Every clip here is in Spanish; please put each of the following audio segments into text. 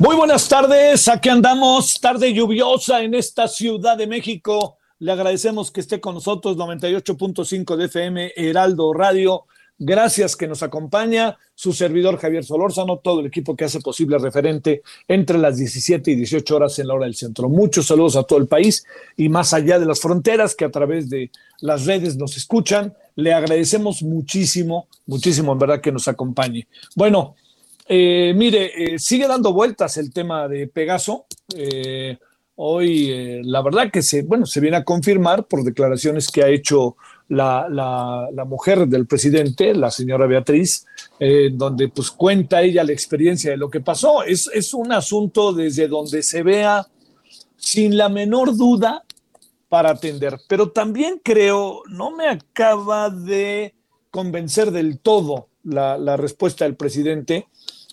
Muy buenas tardes, aquí andamos, tarde lluviosa en esta Ciudad de México. Le agradecemos que esté con nosotros 98.5 de FM Heraldo Radio. Gracias que nos acompaña su servidor Javier Solórzano, todo el equipo que hace posible referente entre las 17 y 18 horas en la hora del centro. Muchos saludos a todo el país y más allá de las fronteras que a través de las redes nos escuchan. Le agradecemos muchísimo, muchísimo en verdad que nos acompañe. Bueno, eh, mire, eh, sigue dando vueltas el tema de Pegaso. Eh, hoy, la verdad que se, bueno, se viene a confirmar por declaraciones que ha hecho la, la, mujer del presidente, la señora Beatriz, donde pues cuenta ella la experiencia de lo que pasó. Es, es un asunto desde donde se vea sin la menor duda para atender. Pero también creo, no me acaba de convencer del todo la respuesta del presidente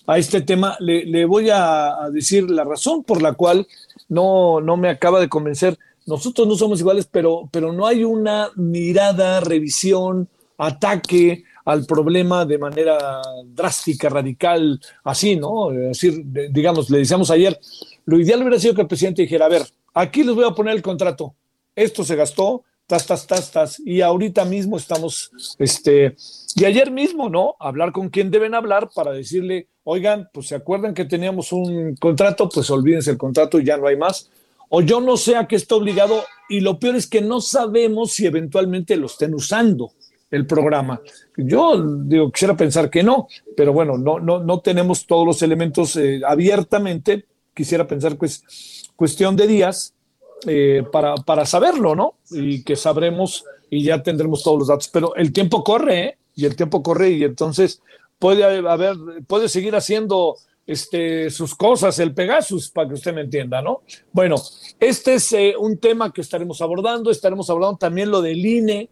a este tema. Le, voy a, a, decir la razón por la cual no, no me acaba de convencer. Nosotros no somos iguales, pero, pero no hay una mirada, revisión, ataque al problema de manera drástica, radical, así, ¿no? Es decir, digamos, le decíamos ayer, lo ideal hubiera sido que el presidente dijera, a ver, aquí les voy a poner el contrato, esto se gastó, tas, tas, tas, tas, y ahorita mismo estamos, este, y ayer mismo, ¿no? Hablar con quien deben hablar para decirle, oigan, pues se acuerdan que teníamos un contrato, pues olvídense el contrato y ya no hay más. O yo no sé a qué está obligado y lo peor es que no sabemos si eventualmente lo estén usando el programa. Yo digo, quisiera pensar que no, pero bueno, no, no, no tenemos todos los elementos eh, abiertamente. Quisiera pensar que es cuestión de días eh, para, para saberlo, ¿no? Y que sabremos y ya tendremos todos los datos. Pero el tiempo corre, ¿eh? Y el tiempo corre y entonces puede haber, puede seguir haciendo este, sus cosas, el Pegasus, para que usted me entienda, ¿no? Bueno, este es eh, un tema que estaremos abordando, estaremos hablando también lo del INE,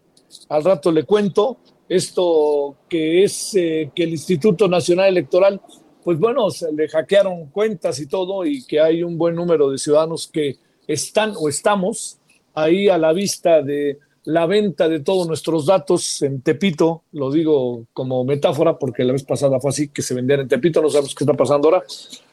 al rato le cuento, esto que es eh, que el Instituto Nacional Electoral, pues bueno, se le hackearon cuentas y todo, y que hay un buen número de ciudadanos que están o estamos ahí a la vista de la venta de todos nuestros datos en Tepito, lo digo como metáfora porque la vez pasada fue así, que se vendían en Tepito, no sabemos qué está pasando ahora.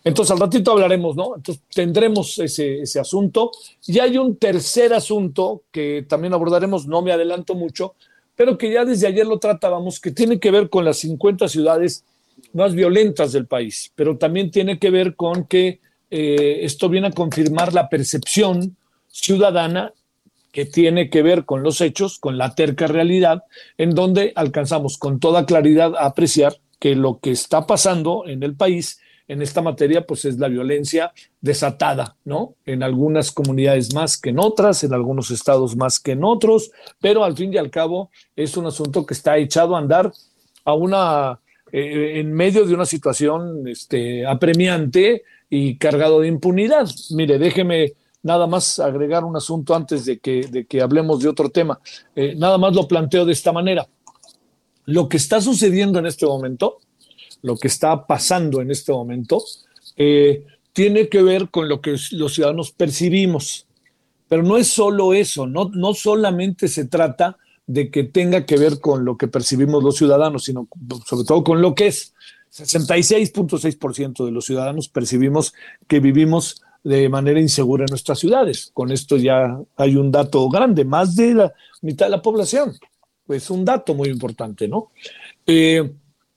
Entonces al ratito hablaremos, ¿no? Entonces tendremos ese, ese asunto. Y hay un tercer asunto que también abordaremos, no me adelanto mucho, pero que ya desde ayer lo tratábamos, que tiene que ver con las 50 ciudades más violentas del país, pero también tiene que ver con que eh, esto viene a confirmar la percepción ciudadana que tiene que ver con los hechos, con la terca realidad, en donde alcanzamos con toda claridad a apreciar que lo que está pasando en el país en esta materia, pues es la violencia desatada, ¿no? En algunas comunidades más que en otras, en algunos estados más que en otros, pero al fin y al cabo es un asunto que está echado a andar a una eh, en medio de una situación este, apremiante y cargado de impunidad. Mire, déjeme nada más agregar un asunto antes de que, de que hablemos de otro tema. Eh, nada más lo planteo de esta manera. Lo que está sucediendo en este momento, lo que está pasando en este momento, eh, tiene que ver con lo que los ciudadanos percibimos. Pero no es solo eso, no, no solamente se trata de que tenga que ver con lo que percibimos los ciudadanos, sino sobre todo con lo que es. 66.6% de los ciudadanos percibimos que vivimos de manera insegura en nuestras ciudades. Con esto ya hay un dato grande, más de la mitad de la población. Es un dato muy importante, ¿no? Eh,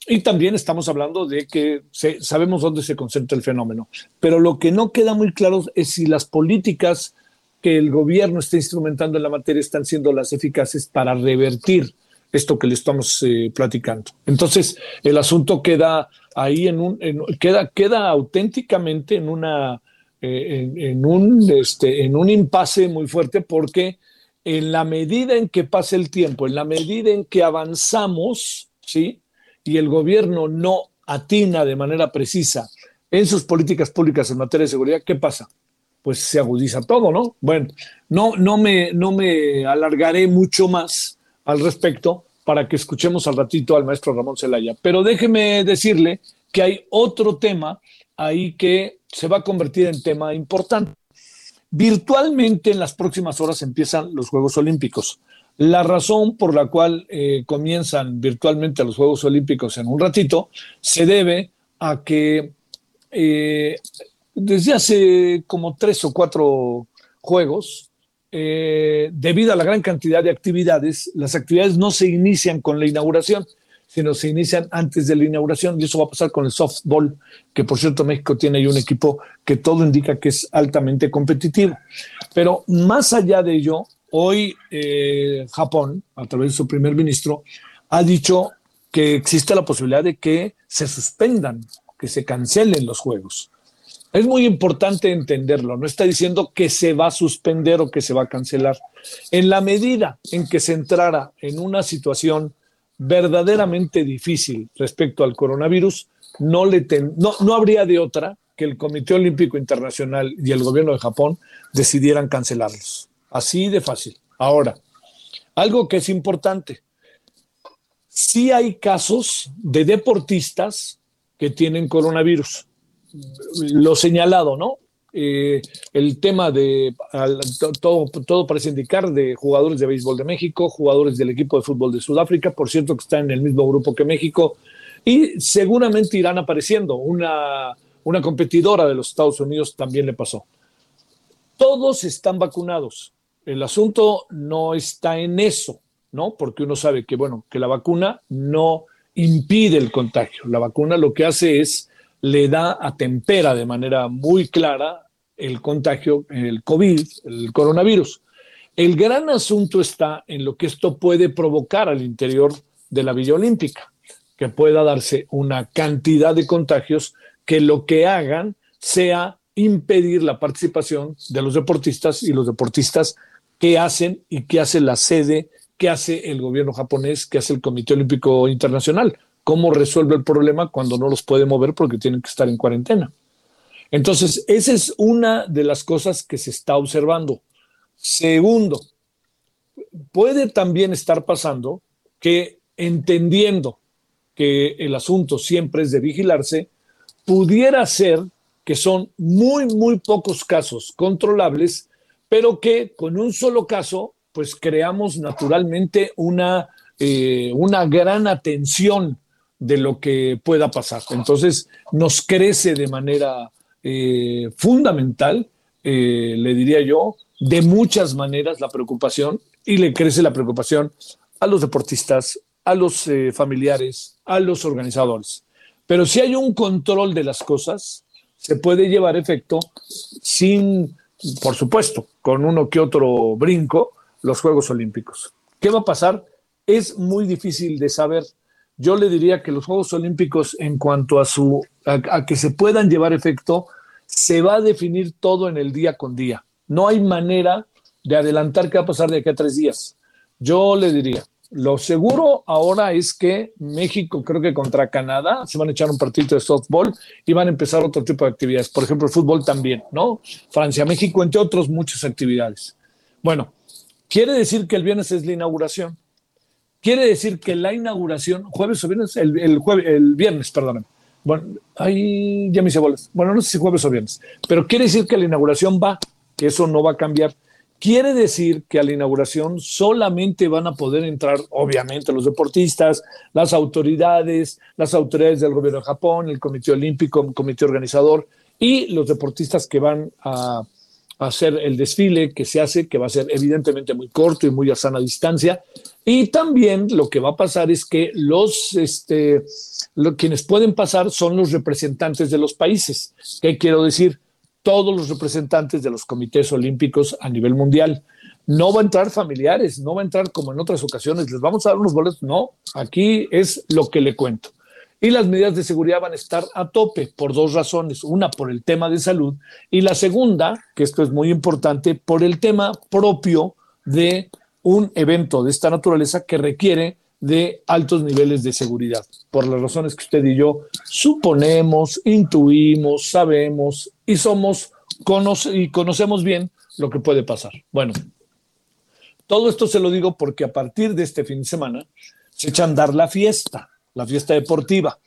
y también estamos hablando de que sabemos dónde se concentra el fenómeno, pero lo que no queda muy claro es si las políticas que el gobierno está instrumentando en la materia están siendo las eficaces para revertir esto que le estamos eh, platicando. Entonces, el asunto queda ahí en un, queda, queda auténticamente en una, eh, en, un, este, en un impasse muy fuerte porque en la medida en que pasa el tiempo, en la medida en que avanzamos, ¿sí? Y el gobierno no atina de manera precisa en sus políticas públicas en materia de seguridad, ¿qué pasa? Pues se agudiza todo, ¿no? Bueno, no, no, me, no me alargaré mucho más al respecto para que escuchemos al ratito al maestro Ramón Celaya. Pero déjeme decirle que hay otro tema ahí que se va a convertir en tema importante. Virtualmente en las próximas horas empiezan los Juegos Olímpicos. La razón por la cual eh, comienzan virtualmente los Juegos Olímpicos en un ratito se debe a que eh, desde hace como tres o cuatro juegos, eh, debido a la gran cantidad de actividades, las actividades no se inician con la inauguración, sino se inician antes de la inauguración y eso va a pasar con el softball, que por cierto México tiene ahí un equipo que todo indica que es altamente competitivo. Pero más allá de ello, hoy eh, Japón, a través de su primer ministro, ha dicho que existe la posibilidad de que se suspendan, que se cancelen los juegos. Es muy importante entenderlo, no está diciendo que se va a suspender o que se va a cancelar. En la medida en que se entrara en una situación verdaderamente difícil respecto al coronavirus, no, le no, no habría de otra que el Comité Olímpico Internacional y el gobierno de Japón decidieran cancelarlos. Así de fácil. Ahora, algo que es importante, sí hay casos de deportistas que tienen coronavirus. Lo señalado, ¿no? Eh, el tema de todo, todo parece indicar de jugadores de béisbol de México, jugadores del equipo de fútbol de Sudáfrica, por cierto que están en el mismo grupo que México, y seguramente irán apareciendo. Una, una competidora de los Estados Unidos también le pasó. Todos están vacunados. El asunto no está en eso, ¿no? Porque uno sabe que, bueno, que la vacuna no impide el contagio. La vacuna lo que hace es le da, atempera de manera muy clara el contagio, el COVID, el coronavirus. El gran asunto está en lo que esto puede provocar al interior de la Villa Olímpica, que pueda darse una cantidad de contagios que lo que hagan sea impedir la participación de los deportistas y los deportistas que hacen y qué hace la sede, qué hace el gobierno japonés, qué hace el Comité Olímpico Internacional, cómo resuelve el problema cuando no los puede mover porque tienen que estar en cuarentena. Entonces, esa es una de las cosas que se está observando. Segundo, puede también estar pasando que entendiendo que el asunto siempre es de vigilarse, pudiera ser que son muy, muy pocos casos controlables, pero que con un solo caso, pues creamos naturalmente una, eh, una gran atención de lo que pueda pasar. Entonces, nos crece de manera eh, fundamental, eh, le diría yo, de muchas maneras la preocupación y le crece la preocupación a los deportistas, a los eh, familiares, a los organizadores. Pero si hay un control de las cosas, se puede llevar efecto sin, por supuesto, con uno que otro brinco, los Juegos Olímpicos. ¿Qué va a pasar? Es muy difícil de saber. Yo le diría que los Juegos Olímpicos, en cuanto a su a que se puedan llevar efecto, se va a definir todo en el día con día. No hay manera de adelantar qué va a pasar de aquí a tres días. Yo le diría, Lo seguro ahora es que México, creo que contra Canadá, se van a echar un partido de softball y van a empezar otro tipo de actividades. Por ejemplo, el fútbol también, ¿no? Francia, México, entre otros, muchas actividades. Bueno, quiere decir que el viernes es la inauguración. Quiere decir que la inauguración, jueves o viernes, el, el, viernes, perdón. Bueno, ahí ya me hice bolas. Bueno, no sé si jueves o viernes, pero quiere decir que la inauguración va, que eso no va a cambiar Quiere decir que a la inauguración solamente van a poder entrar, obviamente, los deportistas, las autoridades, las autoridades del gobierno de Japón, el Comité Olímpico, el Comité Organizador y los deportistas que van a, hacer el desfile que se hace, que va a ser evidentemente muy corto y muy a sana distancia. Y también lo que va a pasar es que los, este, quienes pueden pasar son los representantes de los países. ¿Qué quiero decir? todos los representantes de los comités olímpicos a nivel mundial. No va a entrar familiares, no va a entrar como en otras ocasiones, les vamos a dar unos boletos. No, aquí es lo que le cuento. Y las medidas de seguridad van a estar a tope por dos razones. Una, por el tema de salud. Y la segunda, que esto es muy importante, por el tema propio de un evento de esta naturaleza que requiere de altos niveles de seguridad, por las razones que usted y yo suponemos, intuimos, sabemos y somos y conocemos bien lo que puede pasar. Bueno, todo esto se lo digo porque a partir de este fin de semana se echa a andar la fiesta, la fiesta deportiva.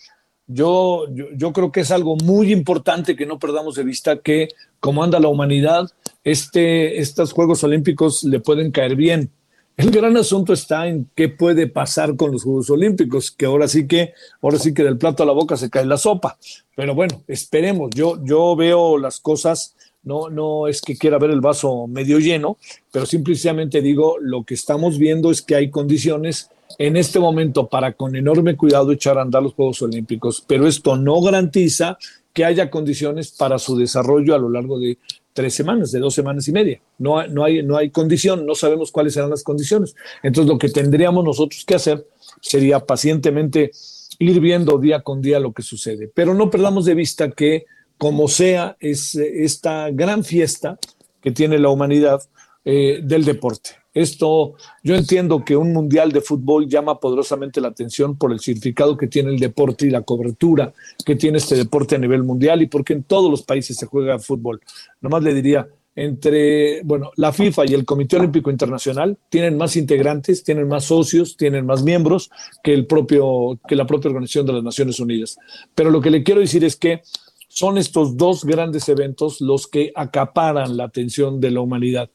Yo, yo, yo, creo que es algo muy importante que no perdamos de vista que como anda la humanidad, este, estos Juegos Olímpicos le pueden caer bien el gran asunto está en qué puede pasar con los Juegos Olímpicos, que ahora sí que, ahora sí que del plato a la boca se cae la sopa. Pero bueno, esperemos. Yo, yo veo las cosas, no, no es que quiera ver el vaso medio lleno, pero simplemente digo, lo que estamos viendo es que hay condiciones en este momento para con enorme cuidado echar a andar los Juegos Olímpicos, pero esto no garantiza que haya condiciones para su desarrollo a lo largo de tres semanas, de dos semanas y media. No, no, hay, no hay condición, no sabemos cuáles serán las condiciones. Entonces, lo que tendríamos nosotros que hacer sería pacientemente ir viendo día con día lo que sucede. Pero no perdamos de vista que, como sea, es esta gran fiesta que tiene la humanidad eh, del deporte. Esto, yo entiendo que un mundial de fútbol llama poderosamente la atención por el significado que tiene el deporte y la cobertura que tiene este deporte a nivel mundial y porque en todos los países se juega fútbol. Nomás le diría, entre, bueno, la FIFA y el Comité Olímpico Internacional tienen más integrantes, tienen más socios, tienen más miembros que el propio, que la propia Organización de las Naciones Unidas. Pero lo que le quiero decir es que son estos dos grandes eventos los que acaparan la atención de la humanidad.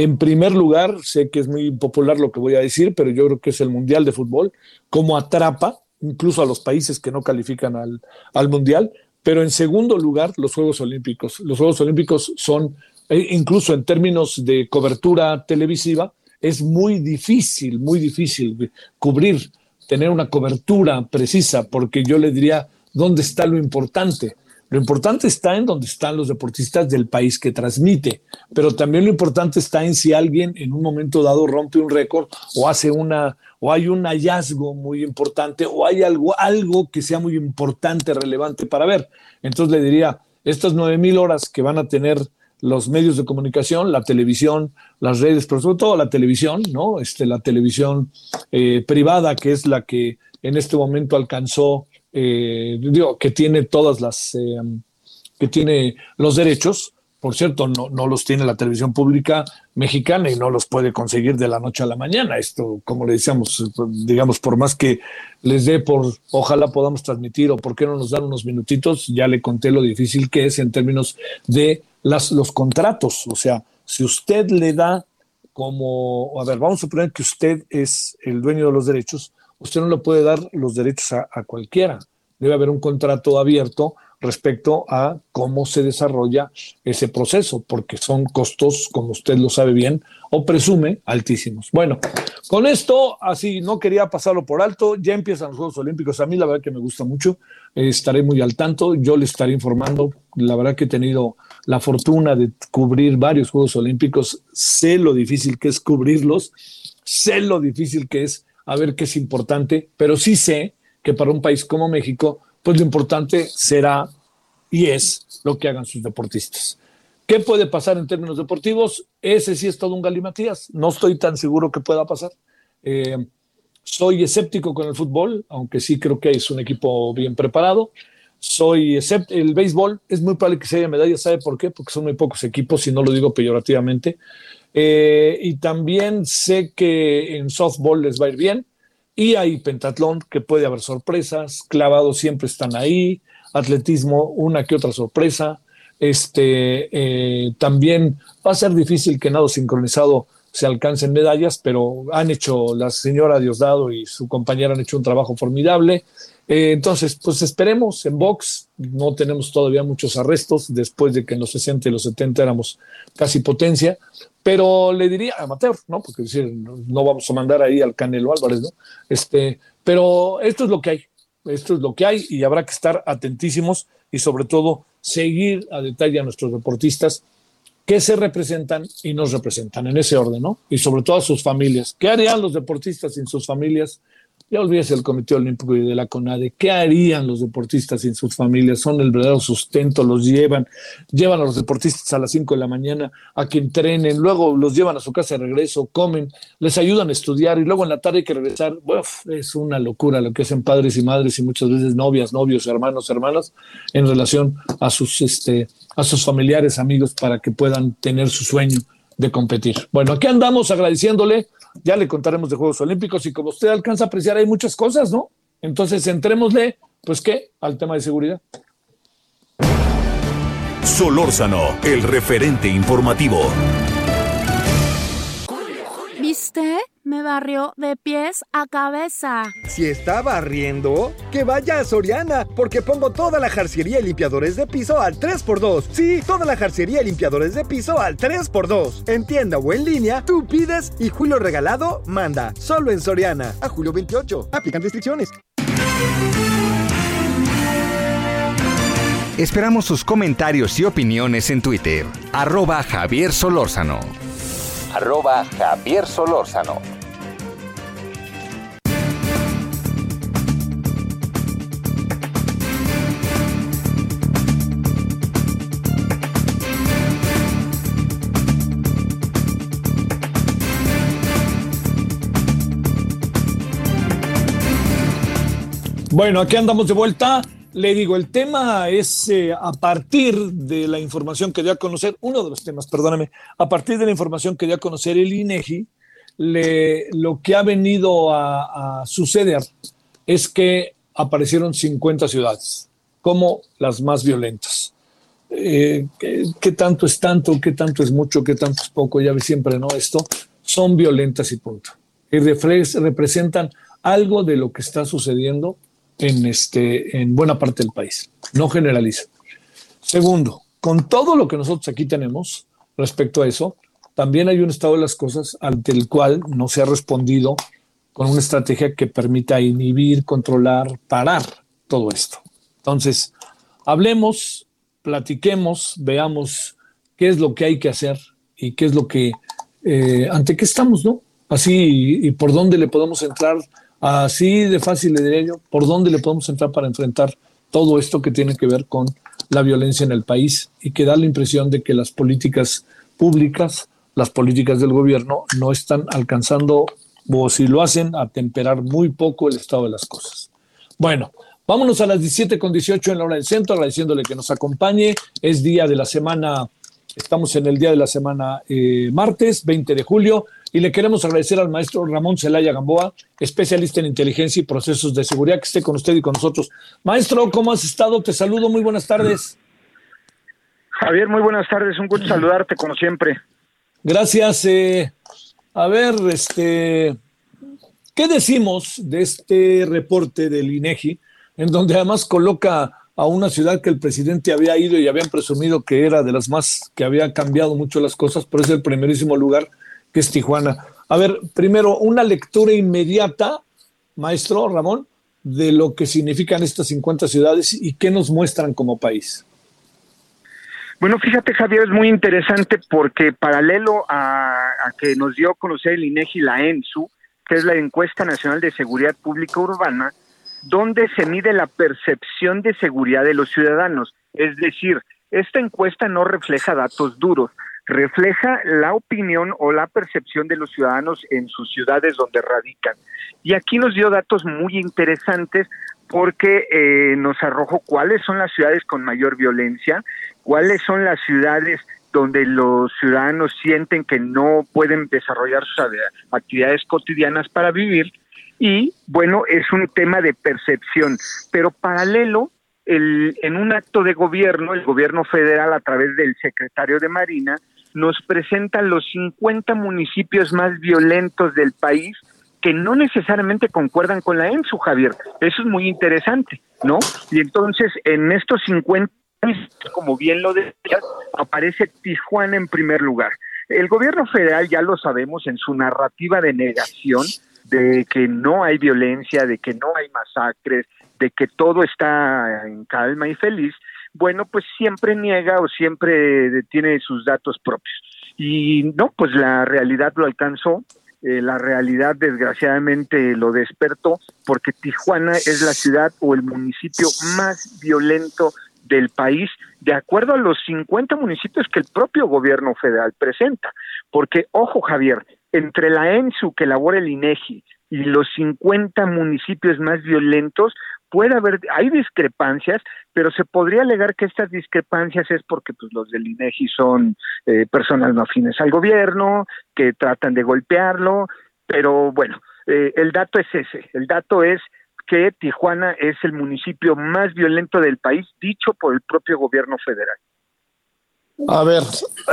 En primer lugar, sé que es muy popular lo que voy a decir, pero yo creo que es el Mundial de Fútbol, como atrapa incluso a los países que no califican al, al Mundial. Pero en segundo lugar, los Juegos Olímpicos. Los Juegos Olímpicos son, e incluso en términos de cobertura televisiva, es muy difícil, muy difícil cubrir, tener una cobertura precisa, porque yo le diría, ¿dónde está lo importante? Lo importante está en donde están los deportistas del país que transmite, pero también lo importante está en si alguien en un momento dado rompe un récord o hace una o hay un hallazgo muy importante o hay algo algo que sea muy importante, relevante para ver. Entonces le diría, estas nueve mil horas que van a tener los medios de comunicación, la televisión, las redes, pero sobre todo la televisión, ¿no? Este, la televisión eh, privada, que es la que en este momento alcanzó eh, digo, que tiene todas las, eh, que tiene los derechos, por cierto, no, no, los tiene la televisión pública mexicana y no los puede conseguir de la noche a la mañana. Esto, como le decíamos, digamos, por más que les dé por, ojalá podamos transmitir o por qué no nos dan unos minutitos, ya le conté lo difícil que es en términos de las, los contratos. O sea, si usted le da como, a ver, vamos a suponer que usted es el dueño de los derechos, usted no le puede dar los derechos a, cualquiera. Debe haber un contrato abierto respecto a cómo se desarrolla ese proceso, porque son costos, como usted lo sabe bien, o presume, altísimos. Bueno, con esto, así no quería pasarlo por alto, ya empiezan los Juegos Olímpicos, a mí la verdad que me gusta mucho, eh, estaré muy al tanto, yo le estaré informando, la verdad que he tenido la fortuna de cubrir varios Juegos Olímpicos, sé lo difícil que es cubrirlos, sé lo difícil que es a ver qué es importante, pero sí sé que para un país como México, pues lo importante será y es lo que hagan sus deportistas. ¿Qué puede pasar en términos deportivos? Ese sí es todo un galimatías. No estoy tan seguro que pueda pasar. Eh, Soy escéptico con el fútbol, aunque sí creo que es un equipo bien preparado. Soy escéptico. El béisbol es muy probable que se haya medallas, ¿sabe por qué? Porque son muy pocos equipos, y no lo digo peyorativamente. Eh, y también sé que en softball les va a ir bien. Y hay pentatlón, que puede haber sorpresas. Clavados siempre están ahí. Atletismo, una que otra sorpresa. Este, eh, también va a ser difícil que nado sincronizado se alcancen medallas, pero han hecho, la señora Diosdado y su compañera han hecho un trabajo formidable. Eh, entonces, pues esperemos en box, no tenemos todavía muchos arrestos después de que en los 60 y los 70 éramos casi potencia, pero le diría amateur, ¿no? Porque decir, no, vamos a mandar ahí al Canelo Álvarez, ¿no? Este, pero esto es lo que hay, esto es lo que hay y habrá que estar atentísimos y sobre todo seguir a detalle a nuestros deportistas que se representan y nos representan en ese orden, ¿no? Y sobre todo a sus familias. ¿Qué harían los deportistas sin sus familias? Ya olvídese el Comité Olímpico y de la CONADE. ¿Qué harían los deportistas sin sus familias? Son el verdadero sustento, los llevan, llevan a los deportistas a las 5 de la mañana a que entrenen, luego los llevan a su casa de regreso, comen, les ayudan a estudiar y luego en la tarde hay que regresar. Uf, es una locura lo que hacen padres y madres y muchas veces novias, novios, hermanos, hermanas en relación a sus, este, a sus familiares, amigos, para que puedan tener su sueño de competir. Bueno, aquí andamos agradeciéndole ya le contaremos de Juegos Olímpicos y como usted alcanza a apreciar, hay muchas cosas, ¿no? Entonces, entrémosle, pues, ¿qué? Al tema de seguridad. Solórzano, el referente informativo. ¿Viste? Me barrió de pies a cabeza. Si está barriendo, que vaya a Soriana, porque pongo toda la jarciería y limpiadores de piso al 3x2. Sí, toda la jarciería y limpiadores de piso al 3x2. En tienda o en línea, tú pides y Julio Regalado manda. Solo en Soriana. A julio 28. Aplican restricciones. Esperamos sus comentarios y opiniones en Twitter. Arroba Javier Solórzano. Arroba Javier Solórzano. Bueno, aquí andamos de vuelta. Le digo, el tema es eh, a partir de la información que dio a conocer, uno de los temas, perdóname, a partir de la información que dio a conocer el INEGI, le, lo que ha venido a, suceder es que aparecieron 50 ciudades como las más violentas. Eh, ¿qué, tanto es tanto? ¿Qué tanto es mucho? ¿Qué tanto es poco? Ya ve siempre, ¿no? Esto son violentas y punto. Y representan algo de lo que está sucediendo en, este, en buena parte del país. No generaliza. Segundo, con todo lo que nosotros aquí tenemos respecto a eso, también hay un estado de las cosas ante el cual no se ha respondido con una estrategia que permita inhibir, controlar, parar todo esto. Entonces, hablemos, platiquemos, veamos qué es lo que hay que hacer y qué es lo que, eh, ante qué estamos, ¿no? Así, y, y por dónde le podemos entrar Así de fácil le diré yo, ¿por dónde le podemos entrar para enfrentar todo esto que tiene que ver con la violencia en el país y que da la impresión de que las políticas públicas, las políticas del gobierno no están alcanzando, o si lo hacen, a temperar muy poco el estado de las cosas. Bueno, vámonos a las 17 con 18 en la hora del centro, agradeciéndole que nos acompañe. Es día de la semana, estamos en el día de la semana eh, martes, 20 de julio y le queremos agradecer al maestro Ramón Celaya Gamboa, especialista en inteligencia y procesos de seguridad, que esté con usted y con nosotros. Maestro, ¿cómo has estado? Te saludo, muy buenas tardes. Javier, muy buenas tardes, un gusto saludarte como siempre. Gracias. Eh, a ver, este, ¿qué decimos de este reporte del INEGI, en donde además coloca a una ciudad que el presidente había ido y habían presumido que era de las más que había cambiado mucho las cosas, pero es el primerísimo lugar que es Tijuana. A ver, primero, una lectura inmediata, maestro Ramón, de lo que significan estas 50 ciudades y qué nos muestran como país. Bueno, fíjate Javier, es muy interesante porque paralelo a, que nos dio a conocer el INEGI la ENSU, que es la Encuesta Nacional de Seguridad Pública Urbana, donde se mide la percepción de seguridad de los ciudadanos. Es decir, esta encuesta no refleja datos duros, refleja la opinión o la percepción de los ciudadanos en sus ciudades donde radican. Y aquí nos dio datos muy interesantes porque eh, nos arrojó cuáles son las ciudades con mayor violencia, cuáles son las ciudades donde los ciudadanos sienten que no pueden desarrollar sus actividades cotidianas para vivir. Y bueno, es un tema de percepción, pero paralelo, el, en un acto de gobierno, el gobierno federal a través del secretario de Marina nos presenta los 50 municipios más violentos del país que no necesariamente concuerdan con la ENSU, Javier. Eso es muy interesante, ¿no? Y entonces, en estos 50, como bien lo decías, aparece Tijuana en primer lugar. El gobierno federal, ya lo sabemos, en su narrativa de negación de que no hay violencia, de que no hay masacres, de que todo está en calma y feliz, bueno, pues siempre niega o siempre tiene sus datos propios. Y no, pues la realidad lo alcanzó, eh, la realidad desgraciadamente lo despertó, porque Tijuana es la ciudad o el municipio más violento del país, de acuerdo a los 50 municipios que el propio gobierno federal presenta. Porque, ojo Javier, entre la ENSU que elabora el INEGI y los 50 municipios más violentos, puede haber, hay discrepancias, pero se podría alegar que estas discrepancias es porque pues, los del INEGI son eh, personas no afines al gobierno, que tratan de golpearlo, pero bueno, eh, el dato es ese, el dato es que Tijuana es el municipio más violento del país, dicho por el propio gobierno federal. A ver,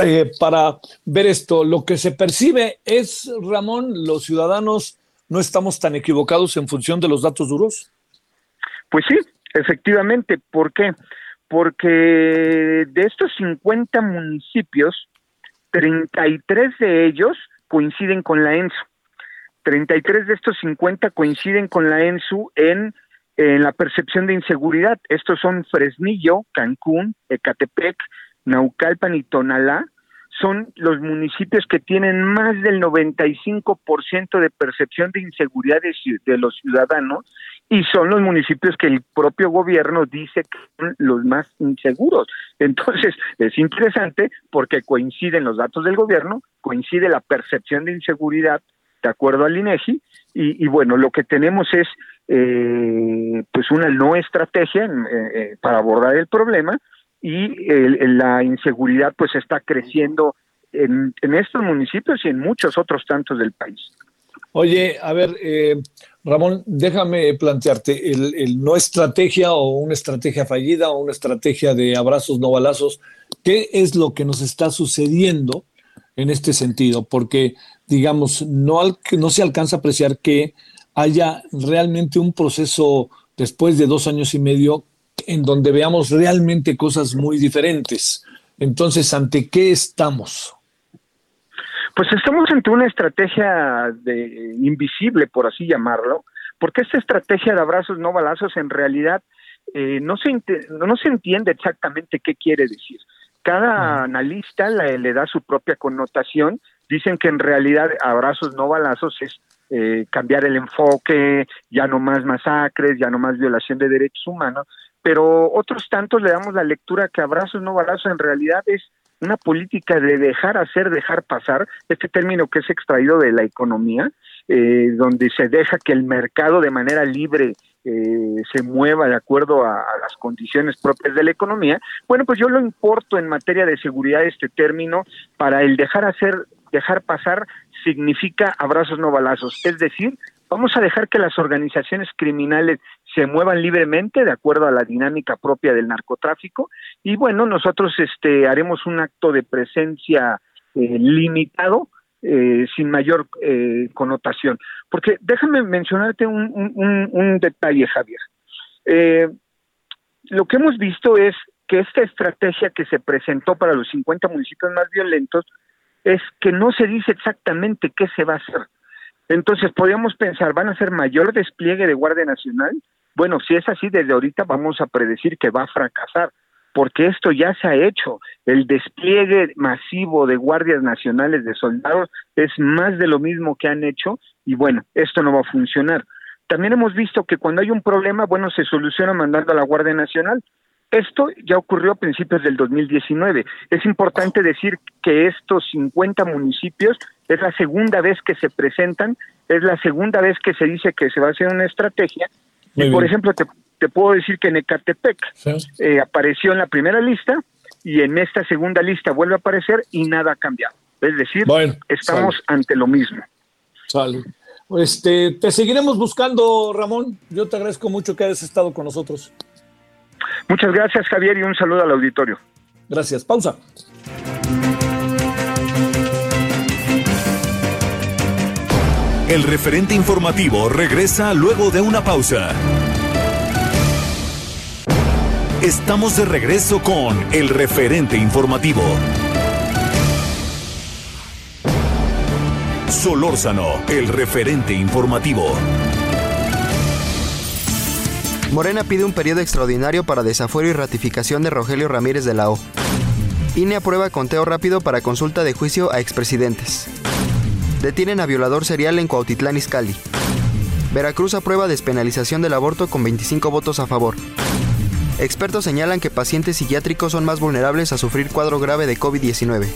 eh, para ver esto, lo que se percibe es, Ramón, los ciudadanos no estamos tan equivocados en función de los datos duros. Pues sí, efectivamente. ¿Por qué? Porque de estos 50 municipios, 33 de ellos coinciden con la ENSU. 33 de estos 50 coinciden con la ENSU en, la percepción de inseguridad. Estos son Fresnillo, Cancún, Ecatepec, Naucalpan y Tonalá, son los municipios que tienen más del 95% de percepción de inseguridad de, los ciudadanos y son los municipios que el propio gobierno dice que son los más inseguros. Entonces, es interesante porque coinciden los datos del gobierno, coincide la percepción de inseguridad de acuerdo al INEGI y, bueno, lo que tenemos es eh, pues una no estrategia eh, eh, para abordar el problema y la inseguridad pues está creciendo en, estos municipios y en muchos otros tantos del país. Oye, a ver, eh, Ramón, déjame plantearte, el, no estrategia o una estrategia fallida o una estrategia de abrazos no balazos, ¿qué es lo que nos está sucediendo en este sentido? Porque, digamos, no, no se alcanza a apreciar que haya realmente un proceso después de dos años y medio en donde veamos realmente cosas muy diferentes. Entonces, ¿ante qué estamos? Pues estamos ante una estrategia de, invisible, por así llamarlo, porque esta estrategia de abrazos no balazos en realidad eh, no, se no se entiende exactamente qué quiere decir. Cada analista le da su propia connotación. Dicen que en realidad abrazos no balazos es eh, cambiar el enfoque, ya no más masacres, ya no más violación de derechos humanos, pero otros tantos le damos la lectura que abrazos no balazos en realidad es una política de dejar hacer, dejar pasar, este término que es extraído de la economía, eh, donde se deja que el mercado de manera libre eh, se mueva de acuerdo a, a, las condiciones propias de la economía, bueno, pues yo lo importo en materia de seguridad este término para el dejar hacer, dejar pasar significa abrazos no balazos, es decir, vamos a dejar que las organizaciones criminales se muevan libremente de acuerdo a la dinámica propia del narcotráfico. Y bueno nosotros este haremos un acto de presencia eh, limitado eh, sin mayor eh, connotación. Porque déjame mencionarte un, un, un detalle Javier. Eh, lo que hemos visto es que esta estrategia que se presentó para los 50 municipios más violentos es que no se dice exactamente qué se va a hacer. Entonces podríamos pensar, ¿van a hacer mayor despliegue de Guardia Nacional? Bueno, si es así, desde ahorita vamos a predecir que va a fracasar, porque esto ya se ha hecho. El despliegue masivo de guardias nacionales, de soldados, es más de lo mismo que han hecho y bueno, esto no va a funcionar. También hemos visto que cuando hay un problema, bueno, se soluciona mandando a la Guardia Nacional, Esto ya ocurrió a principios del 2019. Es importante decir que estos 50 municipios es la segunda vez que se presentan, es la segunda vez que se dice que se va a hacer una estrategia. Y por ejemplo, te, puedo decir que Necatepec eh, apareció en la primera lista y en esta segunda lista vuelve a aparecer y nada ha cambiado. Es decir, estamos ante lo mismo. Sale. Este, te seguiremos buscando, Ramón. Yo te agradezco mucho que hayas estado con nosotros. Muchas gracias, Javier, y un saludo al auditorio. Gracias. Pausa. El referente informativo regresa luego de una pausa. Estamos de regreso con el referente informativo. Solórzano, el referente informativo. Morena pide un periodo extraordinario para desafuero y ratificación de Rogelio Ramírez de la O. INE aprueba conteo rápido para consulta de juicio a expresidentes. Detienen a violador serial en Cuautitlán Izcalli. Veracruz aprueba despenalización del aborto con 25 votos a favor. Expertos señalan que pacientes psiquiátricos son más vulnerables a sufrir cuadro grave de COVID-19.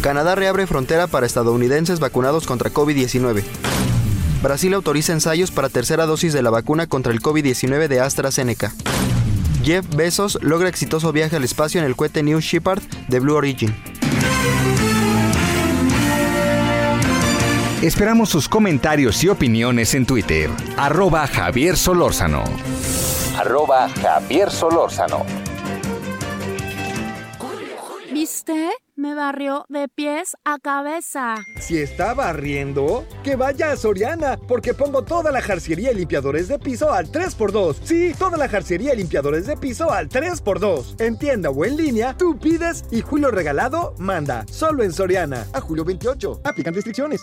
Canadá reabre frontera para estadounidenses vacunados contra COVID-19. Brasil autoriza ensayos para tercera dosis de la vacuna contra el COVID-19 de AstraZeneca. Jeff Bezos logra exitoso viaje al espacio en el cohete New Shepard de Blue Origin. Esperamos sus comentarios y opiniones en Twitter. Arroba Javier Solórzano. Arroba Javier Solórzano. ¿Viste? Me barrió de pies a cabeza. Si está barriendo, que vaya a Soriana, porque pongo toda la jarciería y limpiadores de piso al 3x2. Sí, toda la jarciería y limpiadores de piso al 3x2. En tienda o en línea, tú pides y Julio Regalado manda. Solo en Soriana. A julio 28. Aplican restricciones.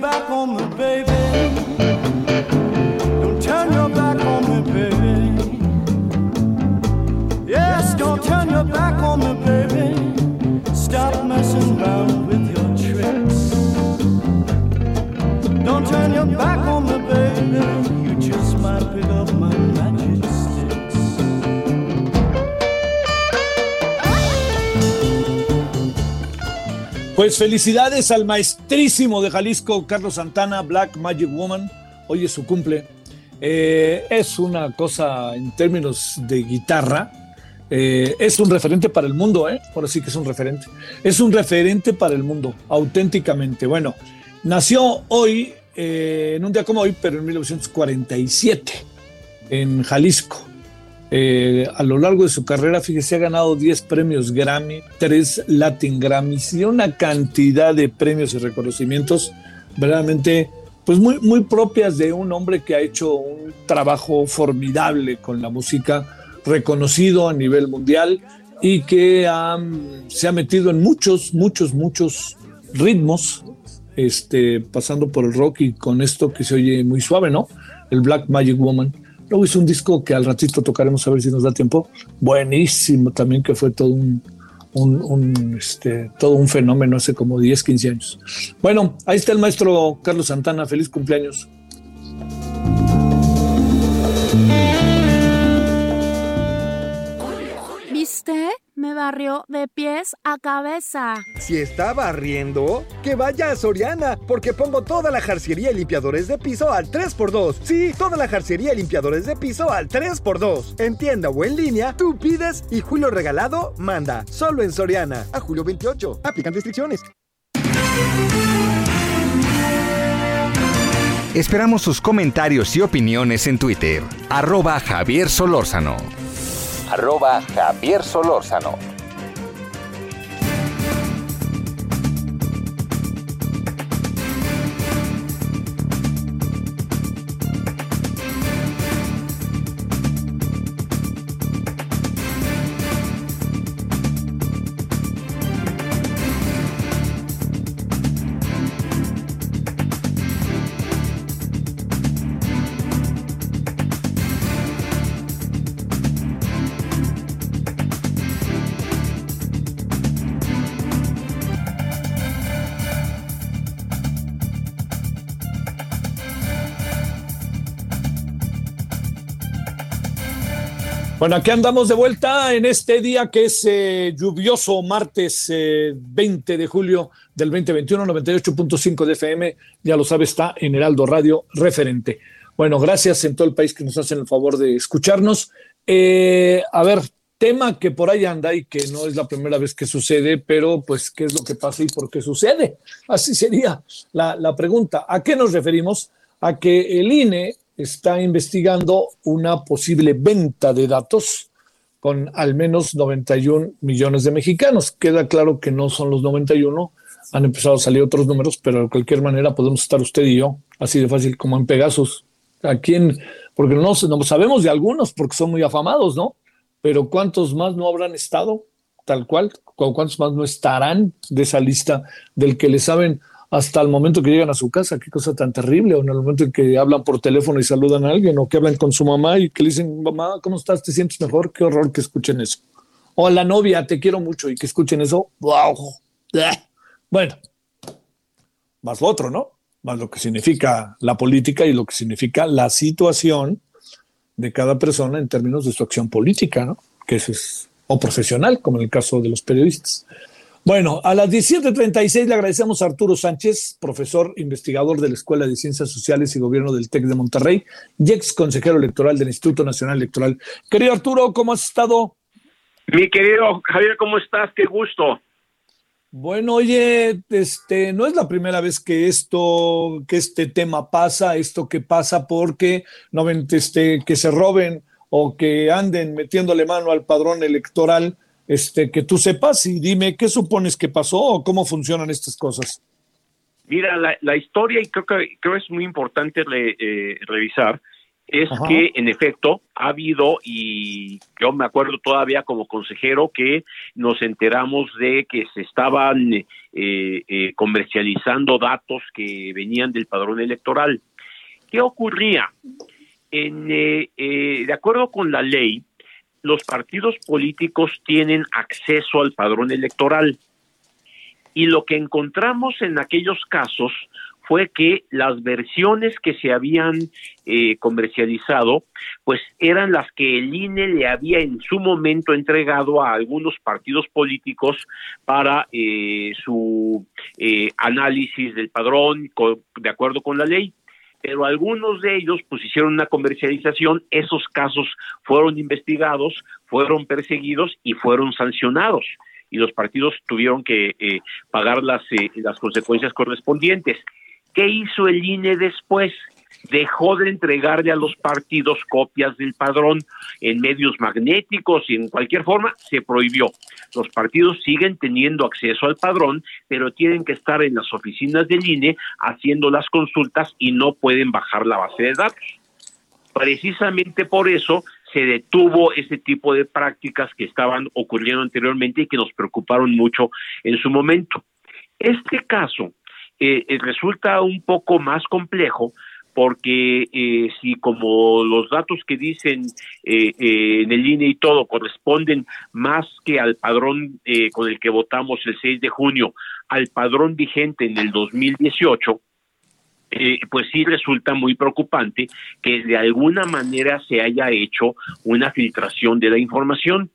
back on me, baby. Pues felicidades al maestrísimo de Jalisco, Carlos Santana, Black Magic Woman. Hoy es su cumple. Eh, es una cosa en términos de guitarra eh, es un referente para el mundo, ¿eh? Ahora sí que es un referente. Es un referente para el mundo, auténticamente. Bueno, nació hoy, eh, en un día como hoy, pero en 1947, en Jalisco. Eh, a lo largo de su carrera, fíjese, ha ganado 10 premios Grammy, 3 Latin Grammys y una cantidad de premios y reconocimientos verdaderamente pues muy, muy propias de un hombre que ha hecho un trabajo formidable con la música reconocido a nivel mundial y que se ha metido en muchos, muchos, muchos ritmos, este, pasando por el rock y con esto que se oye muy suave, ¿no? El Black Magic Woman. Luego hizo un disco que al ratito tocaremos a ver si nos da tiempo. Buenísimo también, que fue todo un, este, todo un fenómeno hace como 10, 15 años. Bueno, ahí está el maestro Carlos Santana. Feliz cumpleaños. Me barrió de pies a cabeza. Si está barriendo, que vaya a Soriana, porque pongo toda la jarciería y limpiadores de piso al 3x2. Sí, toda la jarciería y limpiadores de piso al 3x2. En tienda o en línea, tú pides y Julio Regalado manda. Solo en Soriana. A julio 28. Aplican restricciones. Esperamos sus comentarios y opiniones en Twitter. Arroba Javier Solórzano arroba Javier Solórzano. Bueno, aquí andamos de vuelta en este día que es eh, lluvioso, martes 20 de julio del 2021, 98.5 de FM, ya lo sabe, está en Heraldo Radio referente. Bueno, gracias en todo el país que nos hacen el favor de escucharnos. a ver, tema que por ahí anda y que no es la primera vez que sucede, pero pues qué es lo que pasa y por qué sucede. Así sería la, la pregunta. ¿A qué nos referimos? A que el INE está investigando una posible venta de datos con al menos 91 millones de mexicanos. Queda claro que no son los 91, han empezado a salir otros números, pero de cualquier manera podemos estar usted y yo, así de fácil como en Pegasus. ¿A quién? Porque no, no sabemos de algunos porque son muy afamados, ¿no? pero ¿cuántos más no habrán estado tal cual? ¿Cuántos más no estarán de esa lista del que le saben hasta el momento que llegan a su casa? Qué cosa tan terrible, o en el momento en que hablan por teléfono y saludan a alguien, o que hablan con su mamá y que le dicen, mamá, ¿cómo estás? ¿Te sientes mejor? Qué horror que escuchen eso. O a la novia, te quiero mucho, y que escuchen eso. ¡Wow! Bueno, más lo otro, ¿no? Más lo que significa la política y lo que significa la situación de cada persona en términos de su acción política, ¿no? Que es, o profesional, como en el caso de los periodistas. Bueno, a las 17.36 le agradecemos a Arturo Sánchez, profesor investigador de la Escuela de Ciencias Sociales y Gobierno del TEC de Monterrey y ex consejero electoral del Instituto Nacional Electoral. Querido Arturo, ¿cómo has estado? Mi querido Javier, ¿cómo estás? Qué gusto. Bueno, oye, este, no es la primera vez que esto, que este tema pasa, esto que pasa porque no este, que se roben o que anden metiéndole mano al padrón electoral, este, que tú sepas y dime qué supones que pasó o cómo funcionan estas cosas. Mira, la, historia y creo que creo es muy importante eh, revisar es que en efecto ha habido, y yo me acuerdo todavía como consejero que nos enteramos de que se estaban eh, eh, comercializando datos que venían del padrón electoral. ¿Qué ocurría? En, eh, de acuerdo con la ley, los partidos políticos tienen acceso al padrón electoral. Y lo que encontramos en aquellos casos fue que las versiones que se habían eh, comercializado, pues eran las que el INE le había en su momento entregado a algunos partidos políticos para eh, su eh, análisis del padrón de acuerdo con la ley pero algunos de ellos pues hicieron una comercialización, esos casos fueron investigados, fueron perseguidos y fueron sancionados y los partidos tuvieron que pagar las, las consecuencias correspondientes. ¿Qué hizo el INE después? Dejó de entregarle a los partidos copias del padrón en medios magnéticos y en cualquier forma, se prohibió. Los partidos siguen teniendo acceso al padrón, pero tienen que estar en las oficinas del INE haciendo las consultas y no pueden bajar la base de datos. Precisamente por eso se detuvo ese tipo de prácticas que estaban ocurriendo anteriormente y que nos preocuparon mucho en su momento. Este caso eh, eh, resulta un poco más complejo porque eh, si como los datos que dicen en el INE y todo corresponden más que al padrón con el que votamos el 6 de junio, al padrón vigente en el 2018, pues sí resulta muy preocupante que de alguna manera se haya hecho una filtración de la información.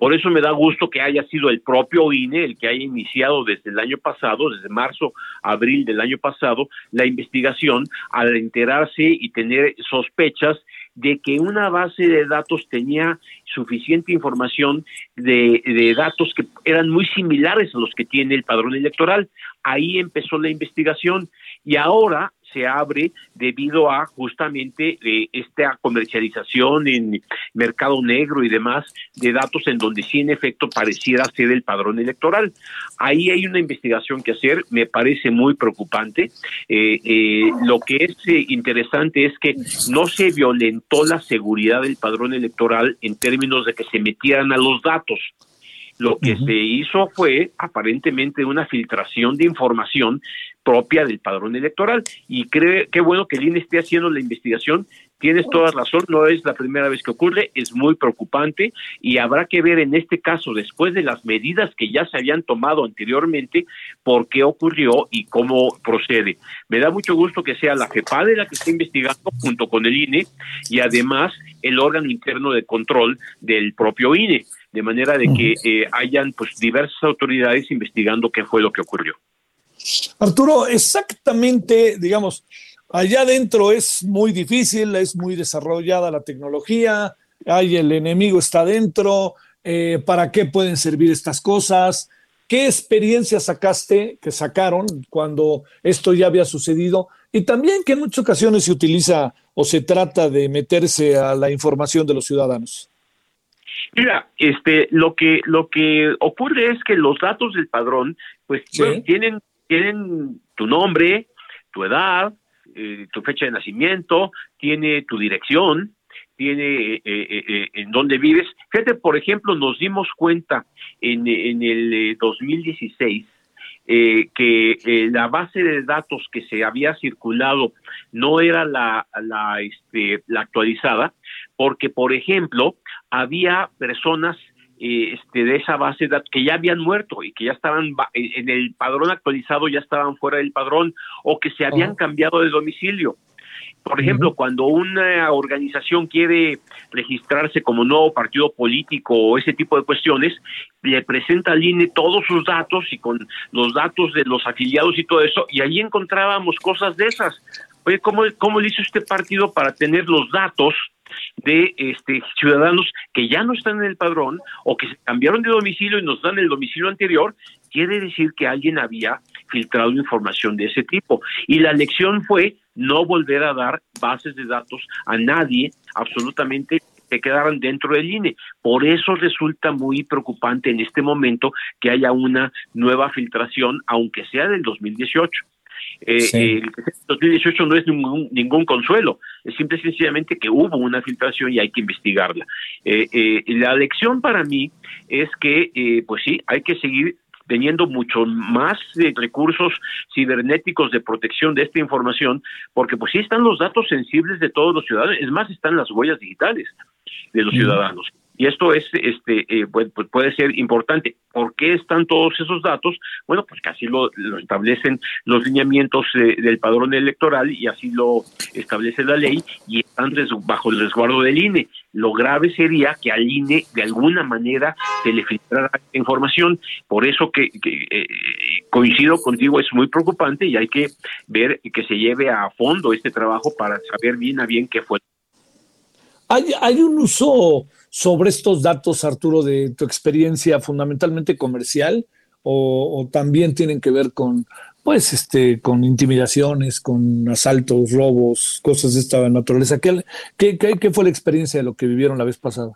Por eso me da gusto que haya sido el propio INE el que haya iniciado desde el año pasado, desde marzo, abril del año pasado, la investigación al enterarse y tener sospechas de que una base de datos tenía suficiente información de, de, datos que eran muy similares a los que tiene el padrón electoral. Ahí empezó la investigación y ahora se abre debido a justamente eh, esta comercialización en mercado negro y demás de datos en donde sí en efecto pareciera ser el padrón electoral. Ahí hay una investigación que hacer, me parece muy preocupante. Eh, eh, lo que es interesante es que no se violentó la seguridad del padrón electoral en términos de que se metieran a los datos. Lo que se hizo fue aparentemente una filtración de información propia del padrón electoral. Y cree qué bueno que el INE esté haciendo la investigación, Tienes toda razón, no es la primera vez que ocurre, es muy preocupante y habrá que ver en este caso, después de las medidas que ya se habían tomado anteriormente, por qué ocurrió y cómo procede. Me da mucho gusto que sea la FEPADE la que está investigando junto con el INE y además el órgano interno de control del propio INE, de manera de que eh, hayan pues diversas autoridades investigando qué fue lo que ocurrió. Arturo, exactamente, digamos, allá adentro es muy difícil, es muy desarrollada la tecnología, hay el enemigo está dentro, eh, ¿para qué pueden servir estas cosas? ¿Qué experiencia sacaste, que sacaron cuando esto ya había sucedido? Y también que en muchas ocasiones se utiliza o se trata de meterse a la información de los ciudadanos. Mira, este, lo que lo que ocurre es que los datos del padrón, pues tienen tienen tu nombre, tu edad, eh, tu fecha de nacimiento, tiene tu dirección, tiene eh, eh, en dónde vives. Fíjate, por ejemplo, nos dimos cuenta en, en el 2016 que la base de datos que se había circulado no era la, la, este, la actualizada, porque, por ejemplo, había personas este, de esa base de datos que ya habían muerto y que ya estaban en el padrón actualizado, ya estaban fuera del padrón o que se habían cambiado de domicilio. Por ejemplo, cuando una organización quiere registrarse como nuevo partido político o ese tipo de cuestiones, le presenta al INE todos sus datos y con los datos de los afiliados y todo eso, y ahí encontrábamos cosas de esas. Oye, ¿cómo, cómo le hizo este partido para tener los datos de este ciudadanos que ya no están en el padrón o que se cambiaron de domicilio y nos dan el domicilio anterior, quiere decir que alguien había filtrado información de ese tipo. Y la lección fue no volver a dar bases de datos a nadie, absolutamente que quedaran dentro del INE. Por eso resulta muy preocupante en este momento que haya una nueva filtración, aunque sea del 2018. Eh, El 2018 no es ningún, ningún consuelo, es simple y sencillamente que hubo una filtración y hay que investigarla. Eh, eh, la lección para mí es que, eh, pues sí, hay que seguir teniendo mucho más recursos cibernéticos de protección de esta información, porque pues sí están los datos sensibles de todos los ciudadanos, es más, están las huellas digitales de los ciudadanos. Y esto es, este, eh, pues, puede ser importante. ¿Por qué están todos esos datos? Bueno, pues que así lo, establecen los lineamientos eh, del padrón electoral y así lo establece la ley y están bajo el resguardo del INE. Lo grave sería que al INE de alguna manera se le filtrara información. Por eso que, eh, coincido contigo, es muy preocupante y hay que ver que se lleve a fondo este trabajo para saber bien a bien qué fue. Hay, hay un uso sobre estos datos, Arturo, de tu experiencia fundamentalmente comercial o, también tienen que ver con, pues, este, con intimidaciones, con asaltos, robos, cosas de esta naturaleza? ¿Qué, qué, fue la experiencia de lo que vivieron la vez pasada?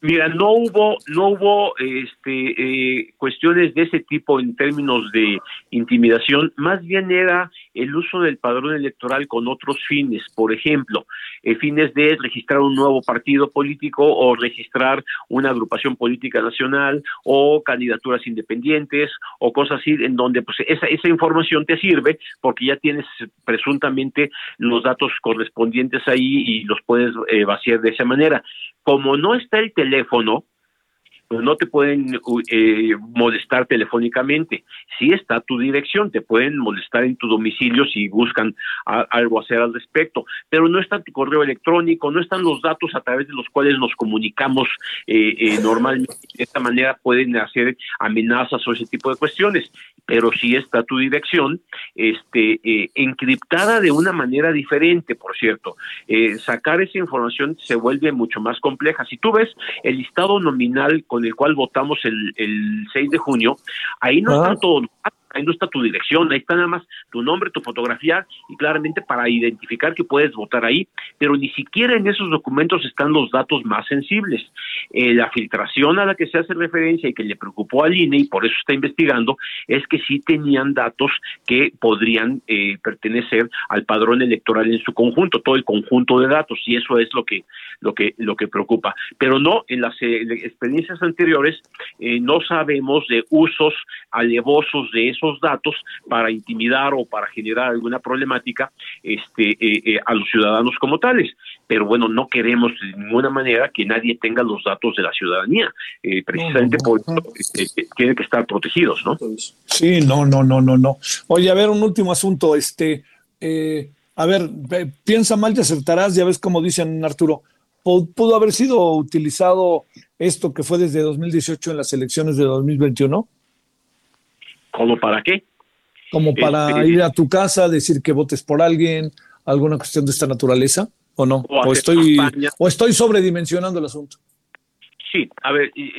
Mira, no hubo, no hubo este, eh, cuestiones de ese tipo en términos de intimidación, más bien era el uso del padrón electoral con otros fines, por ejemplo, eh, fines de registrar un nuevo partido político o registrar una agrupación política nacional o candidaturas independientes o cosas así, en donde pues esa, esa información te sirve porque ya tienes presuntamente los datos correspondientes ahí y los puedes eh, vaciar de esa manera. Como no está el teléfono, pues no te pueden eh, molestar telefónicamente. Si está tu dirección, te pueden molestar en tu domicilio si buscan algo hacer al respecto, pero no está tu correo electrónico, no están los datos a través de los cuales nos comunicamos eh, eh, normalmente. De esta manera pueden hacer amenazas o ese tipo de cuestiones pero sí está tu dirección, este, encriptada de una manera diferente, por cierto. Sacar esa información se vuelve mucho más compleja. Si tú ves el listado nominal con el cual votamos el, el 6 de junio, ahí no están todos los ahí no está tu dirección, ahí está nada más tu nombre, tu fotografía y claramente para identificar que puedes votar ahí, pero ni siquiera en esos documentos están los datos más sensibles. Eh, la filtración a la que se hace referencia y que le preocupó al INE y por eso está investigando es que sí tenían datos que podrían eh, pertenecer al padrón electoral en su conjunto, todo el conjunto de datos y eso es lo que lo que lo que preocupa. Pero no en las eh, experiencias anteriores no sabemos de usos alevosos de esos esos datos para intimidar o para generar alguna problemática este, eh, eh, a los ciudadanos como tales. Pero bueno, no queremos de ninguna manera que nadie tenga los datos de la ciudadanía. Eh, precisamente por eso tienen que estar protegidos, ¿no? Sí, no, no, no, no, no. Oye, a ver, un último asunto. Este, a ver, piensa mal y acertarás, ya ves como dicen Arturo. ¿Pudo haber sido utilizado esto que fue desde 2018 en las elecciones de 2021? ¿Cómo para qué? Como para Este- ir a tu casa, decir que votes por alguien, alguna cuestión de esta naturaleza, ¿o no? O estoy, campaña. o estoy sobredimensionando el asunto. Sí, a ver, y-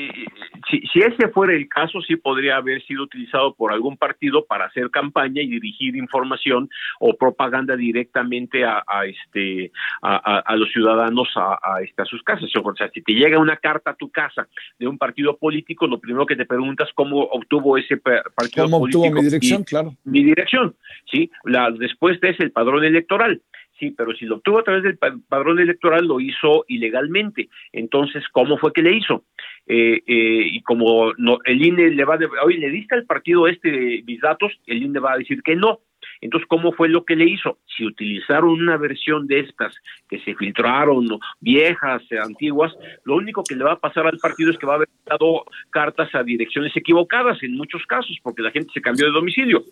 si, si ese fuera el caso, sí podría haber sido utilizado por algún partido para hacer campaña y dirigir información o propaganda directamente a, a, este a, a- a los ciudadanos a, a, este, a sus casas. O sea, si te llega una carta a tu casa de un partido político, lo primero que te preguntas cómo obtuvo ese pa- partido ¿Cómo obtuvo político mi dirección? y- Claro. mi dirección, ¿sí? La respuesta es el padrón electoral. Sí, pero si lo obtuvo a través del pa- padrón electoral, lo hizo ilegalmente. Entonces, ¿cómo fue que le hizo? Eh, eh, y como no, el INE le va a... Oye, ¿le diste al partido este mis datos? El INE va a decir que no. Entonces, ¿cómo fue lo que le hizo? Si utilizaron una versión de estas que se filtraron, viejas, eh, antiguas, lo único que le va a pasar al partido es que va a haber dado cartas a direcciones equivocadas en muchos casos, porque la gente se cambió de domicilio.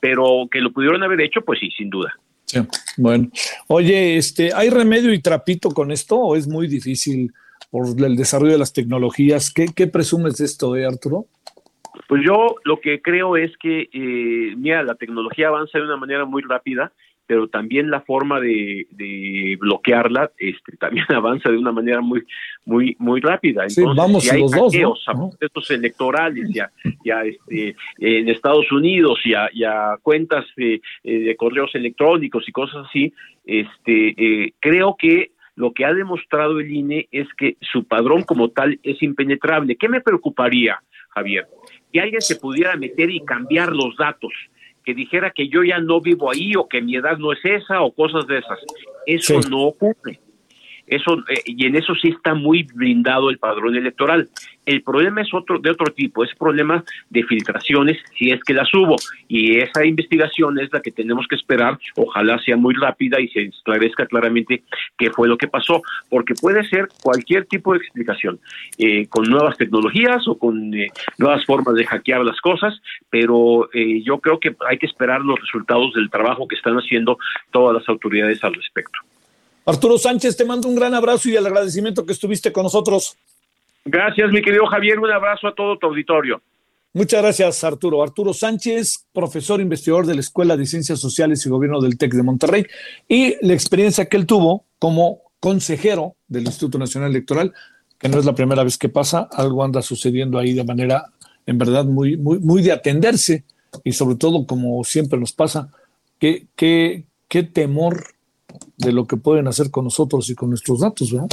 Pero que lo pudieron haber hecho, pues sí, sin duda. Sí, bueno. Oye, este, ¿hay remedio y trapito con esto o es muy difícil por el desarrollo de las tecnologías? ¿Qué, qué presumes de esto, eh, Arturo? Pues yo lo que creo es que, eh, mira, la tecnología avanza de una manera muy rápida, pero también la forma de, de bloquearla este, también avanza de una manera muy muy muy rápida. Sí, Entonces, vamos si hay los dos, ¿no? a procesos electorales y a, y a, este, en Estados Unidos y a, y a cuentas de, eh, de correos electrónicos y cosas así, este, eh, creo que lo que ha demostrado el INE es que su padrón como tal es impenetrable. ¿Qué me preocuparía, Javier? Que alguien se pudiera meter y cambiar los datos, que dijera que yo ya no vivo ahí o que mi edad no es esa o cosas de esas. Eso Sí. no ocurre. Eso, eh, y en eso sí está muy blindado el padrón electoral. El problema es otro de otro tipo, es problema de filtraciones, si es que las hubo. Y esa investigación es la que tenemos que esperar, ojalá sea muy rápida y se esclarezca claramente qué fue lo que pasó, porque puede ser cualquier tipo de explicación, eh, con nuevas tecnologías o con eh, nuevas formas de hackear las cosas, pero yo creo que hay que esperar los resultados del trabajo que están haciendo todas las autoridades al respecto. Arturo Sánchez, te mando un gran abrazo y el agradecimiento que estuviste con nosotros. Gracias, mi querido Javier. Un abrazo a todo tu auditorio. Muchas gracias, Arturo. Arturo Sánchez, profesor investigador de la Escuela de Ciencias Sociales y Gobierno del TEC de Monterrey, y la experiencia que él tuvo como consejero del Instituto Nacional Electoral, que no es la primera vez que pasa, algo anda sucediendo ahí de manera, en verdad, muy, muy, muy de atenderse, y sobre todo, como siempre nos pasa, qué, qué, qué temor de lo que pueden hacer con nosotros y con nuestros datos, ¿verdad?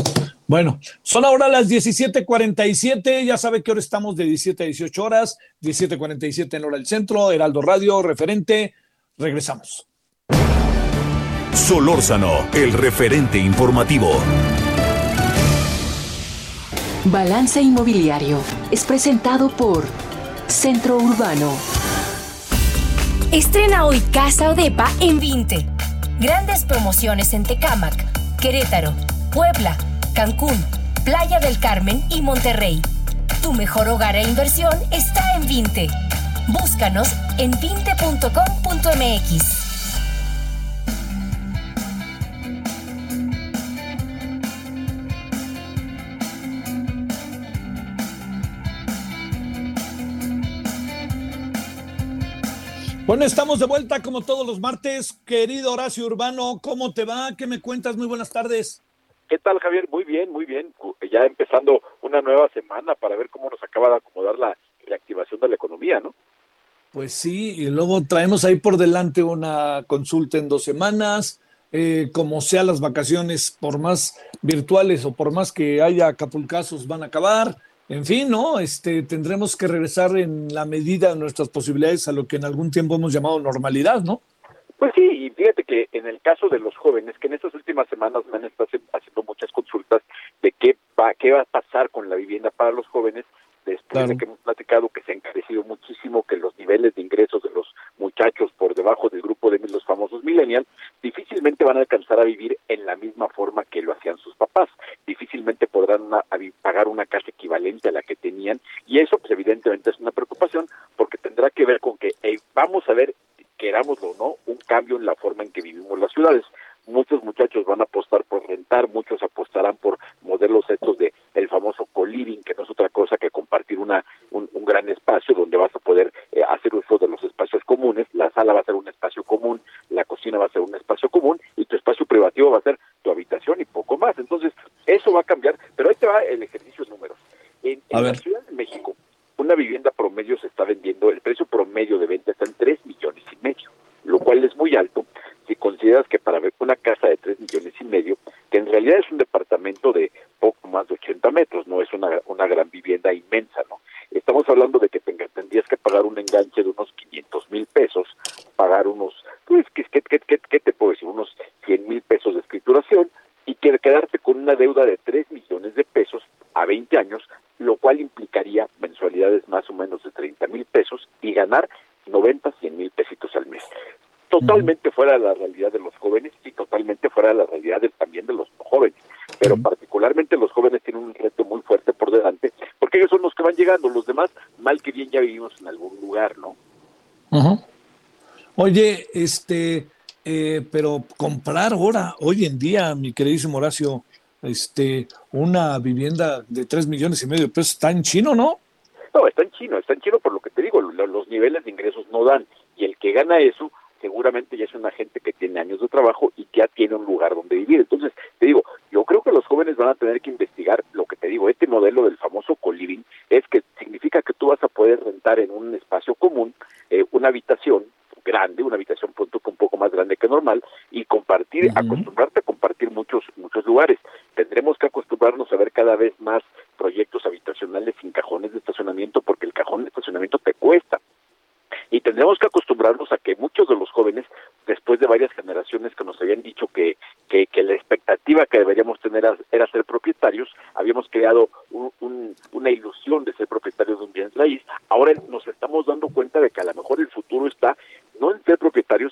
Bueno, son ahora las 17:47, ya sabe que ahora estamos de 17 a 18 horas, 17:47 en hora del centro, Heraldo Radio, referente, regresamos. Solórzano, el referente informativo. Balance Inmobiliario es presentado por Centro Urbano. Estrena hoy Casa Odepa en 20. Grandes promociones en Tecámac, Querétaro, Puebla, Cancún, Playa del Carmen y Monterrey. Tu mejor hogar e inversión está en 20. Búscanos en 20.com.mx. Bueno, estamos de vuelta como todos los martes. Querido Horacio Urbano, ¿cómo te va? ¿Qué me cuentas? Muy buenas tardes. ¿Qué tal, Javier? Muy bien, muy bien. Ya empezando una nueva semana para ver cómo nos acaba de acomodar la reactivación de la economía, ¿no? Pues sí, y luego traemos ahí por delante una consulta en dos semanas. Eh, como sea las vacaciones, por más virtuales o por más que haya acapulcazos, van a acabar. En fin, ¿no? Este, tendremos que regresar en la medida de nuestras posibilidades a lo que en algún tiempo hemos llamado normalidad, ¿no? Pues sí, y fíjate que en el caso de los jóvenes, que en estas últimas semanas me han estado haciendo muchas consultas de qué va, qué va a pasar con la vivienda para los jóvenes, después Claro. de que hemos platicado que se ha encarecido muchísimo, que los niveles de ingresos de los los famosos millennials, difícilmente van a alcanzar a vivir en la misma forma que lo hacían sus papás. Difícilmente podrán una- pagar una casa equivalente a la que tenían y eso pues evidentemente es una preocupación porque tendrá que ver con que vamos a ver, querámoslo o no, un cambio en la forma en que vivimos las ciudades. Muchos muchachos van a apostar por rentar, muchos apostarán por modelos estos ver. Este, eh, pero comprar ahora, hoy en día, mi queridísimo Horacio, este, una vivienda de tres millones y medio de pesos está en chino, ¿no? No, está en chino, está en chino por lo que te digo, lo- los niveles de ingresos no dan. Y el que gana eso, seguramente ya es una gente que tiene años de trabajo y ya tiene un lugar donde vivir. Entonces, te digo, yo creo que los jóvenes van a tener que investigar lo que te digo, este modelo del famoso co-living es que significa que tú vas a poder rentar en un espacio común eh, una habitación grande, una habitación punto un poco más grande que normal y compartir, acostumbrarte a compartir muchos muchos lugares. Tendremos que acostumbrarnos a ver cada vez más proyectos habitacionales sin cajones de estacionamiento porque el cajón de estacionamiento te cuesta. Y tendremos que acostumbrarnos a que muchos de los jóvenes, después de varias generaciones que nos habían dicho que, que, que la expectativa que deberíamos tener era, era ser propietarios, habíamos creado un- un- una ilusión de ser propietarios de un bien raíz, ahora nos estamos dando cuenta de que a lo mejor el futuro está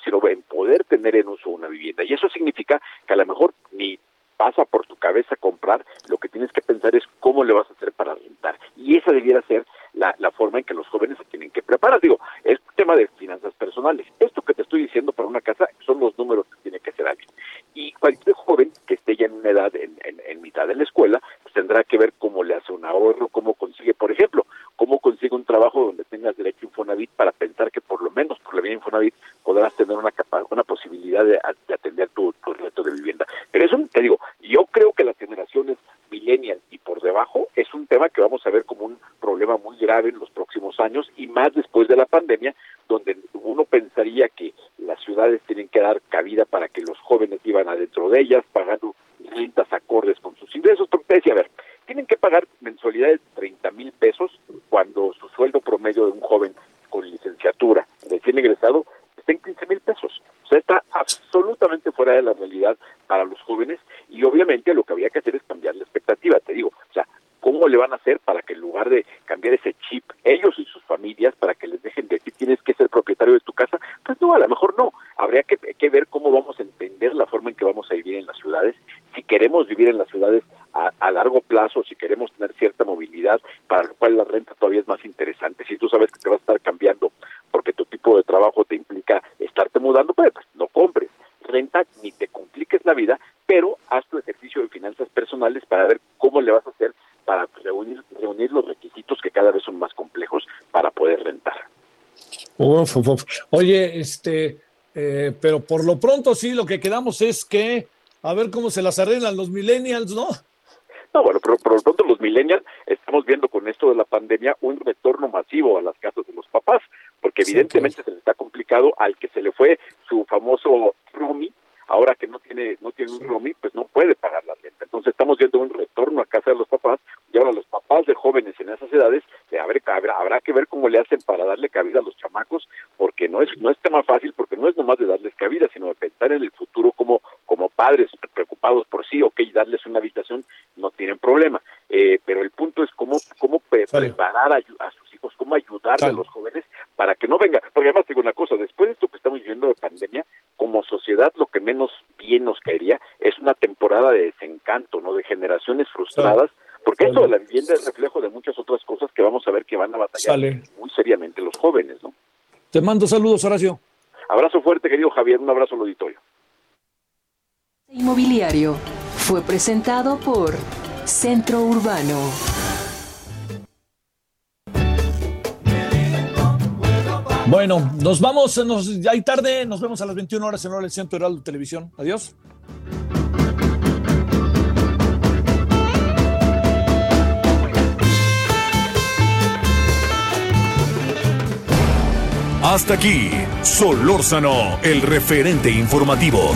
sino en poder tener en uso una vivienda. Y eso significa que a lo mejor ni pasa por tu cabeza comprar, lo que tienes que pensar es cómo le vas a hacer para rentar. Y esa debiera ser la, la forma en que los jóvenes se tienen que preparar. Digo, es tema de finanzas personales. Esto que te estoy diciendo para una casa son los números que tiene que hacer alguien. Y cualquier joven que esté ya en una edad, en, en- en mitad de la escuela, pues tendrá que ver cómo le hace un ahorro, cómo consigue, por ejemplo, cómo consigue un trabajo donde tengas derecho a Infonavit para pensar que por lo menos por la vía Infonavit podrás tener una capa- una posibilidad de, de atender tu, tu reto de vivienda. Pero eso, te digo, yo creo que las generaciones millennial y por debajo es un tema que vamos a ver como un problema muy grave en los próximos años y más después de la pandemia, donde uno pensaría que las ciudades tienen que dar cabida para que los jóvenes vivan adentro de ellas, pagando rentas acordes con sus ingresos, porque decía, a ver, tienen que pagar mensualidades de 30 mil pesos cuando su sueldo promedio de un joven con licenciatura recién egresado está en 15 mil pesos. O sea, está absolutamente fuera de la realidad para los jóvenes y obviamente lo que había que hacer es cambiar la expectativa, te digo, o sea, ¿cómo le van a hacer para que en lugar de cambiar ese chip, ellos familias, para que les dejen de decir tienes que ser propietario de tu casa? Pues no, a lo mejor no. Habría que, que ver cómo vamos a entender la forma en que vamos a vivir en las ciudades, si queremos vivir en las ciudades a, a largo plazo, si queremos tener cierta movilidad, para lo cual la renta todavía es más interesante. Si tú sabes que te vas a estar cambiando porque tu tipo de trabajo te implica estarte mudando, pues, pues no compres renta ni te compliques la vida, pero haz tu ejercicio de finanzas personales para ver cómo le vas a hacer para reunir, reunir los requisitos que cada vez son más complejos para poder rentar. Oye, este, eh, pero por lo pronto sí, lo que quedamos es que a ver cómo se las arreglan los millennials, ¿no? No, bueno, pero por lo pronto los millennials estamos viendo con esto de la pandemia un retorno masivo a las casas de los papás, porque evidentemente se le está complicado al que se le fue su famoso roomie, ahora que no tiene no tiene un roomie, pues no puede pagar la renta. Entonces estamos viendo un retorno a casa de los papás y ahora los papás de jóvenes en esas edades, eh, habrá, habrá, habrá que ver cómo le hacen para darle cabida a los chamacos, porque no es no es tema fácil, porque no es nomás de darles cabida, sino de pensar en el futuro como como padres preocupados por sí, ok, darles una habitación, no tienen problema. Eh, pero el punto es cómo, cómo pre- preparar a, sus hijos, cómo ayudarle a los jóvenes para que no venga. Porque además digo una cosa, después de esto que estamos viviendo de pandemia, edad lo que menos bien nos caería es una temporada de desencanto, ¿no? De generaciones frustradas, porque esto de la vivienda es reflejo de muchas otras cosas que vamos a ver que van a batallar muy seriamente los jóvenes, ¿no? Te mando saludos, Horacio. Abrazo fuerte, querido Javier, un abrazo al auditorio. Inmobiliario fue presentado por Centro Urbano. Bueno, nos vamos, nos, ya hay tarde, nos vemos a las 21 horas en hora del Centro Heraldo Televisión. Adiós. Hasta aquí, Solórzano, el referente informativo.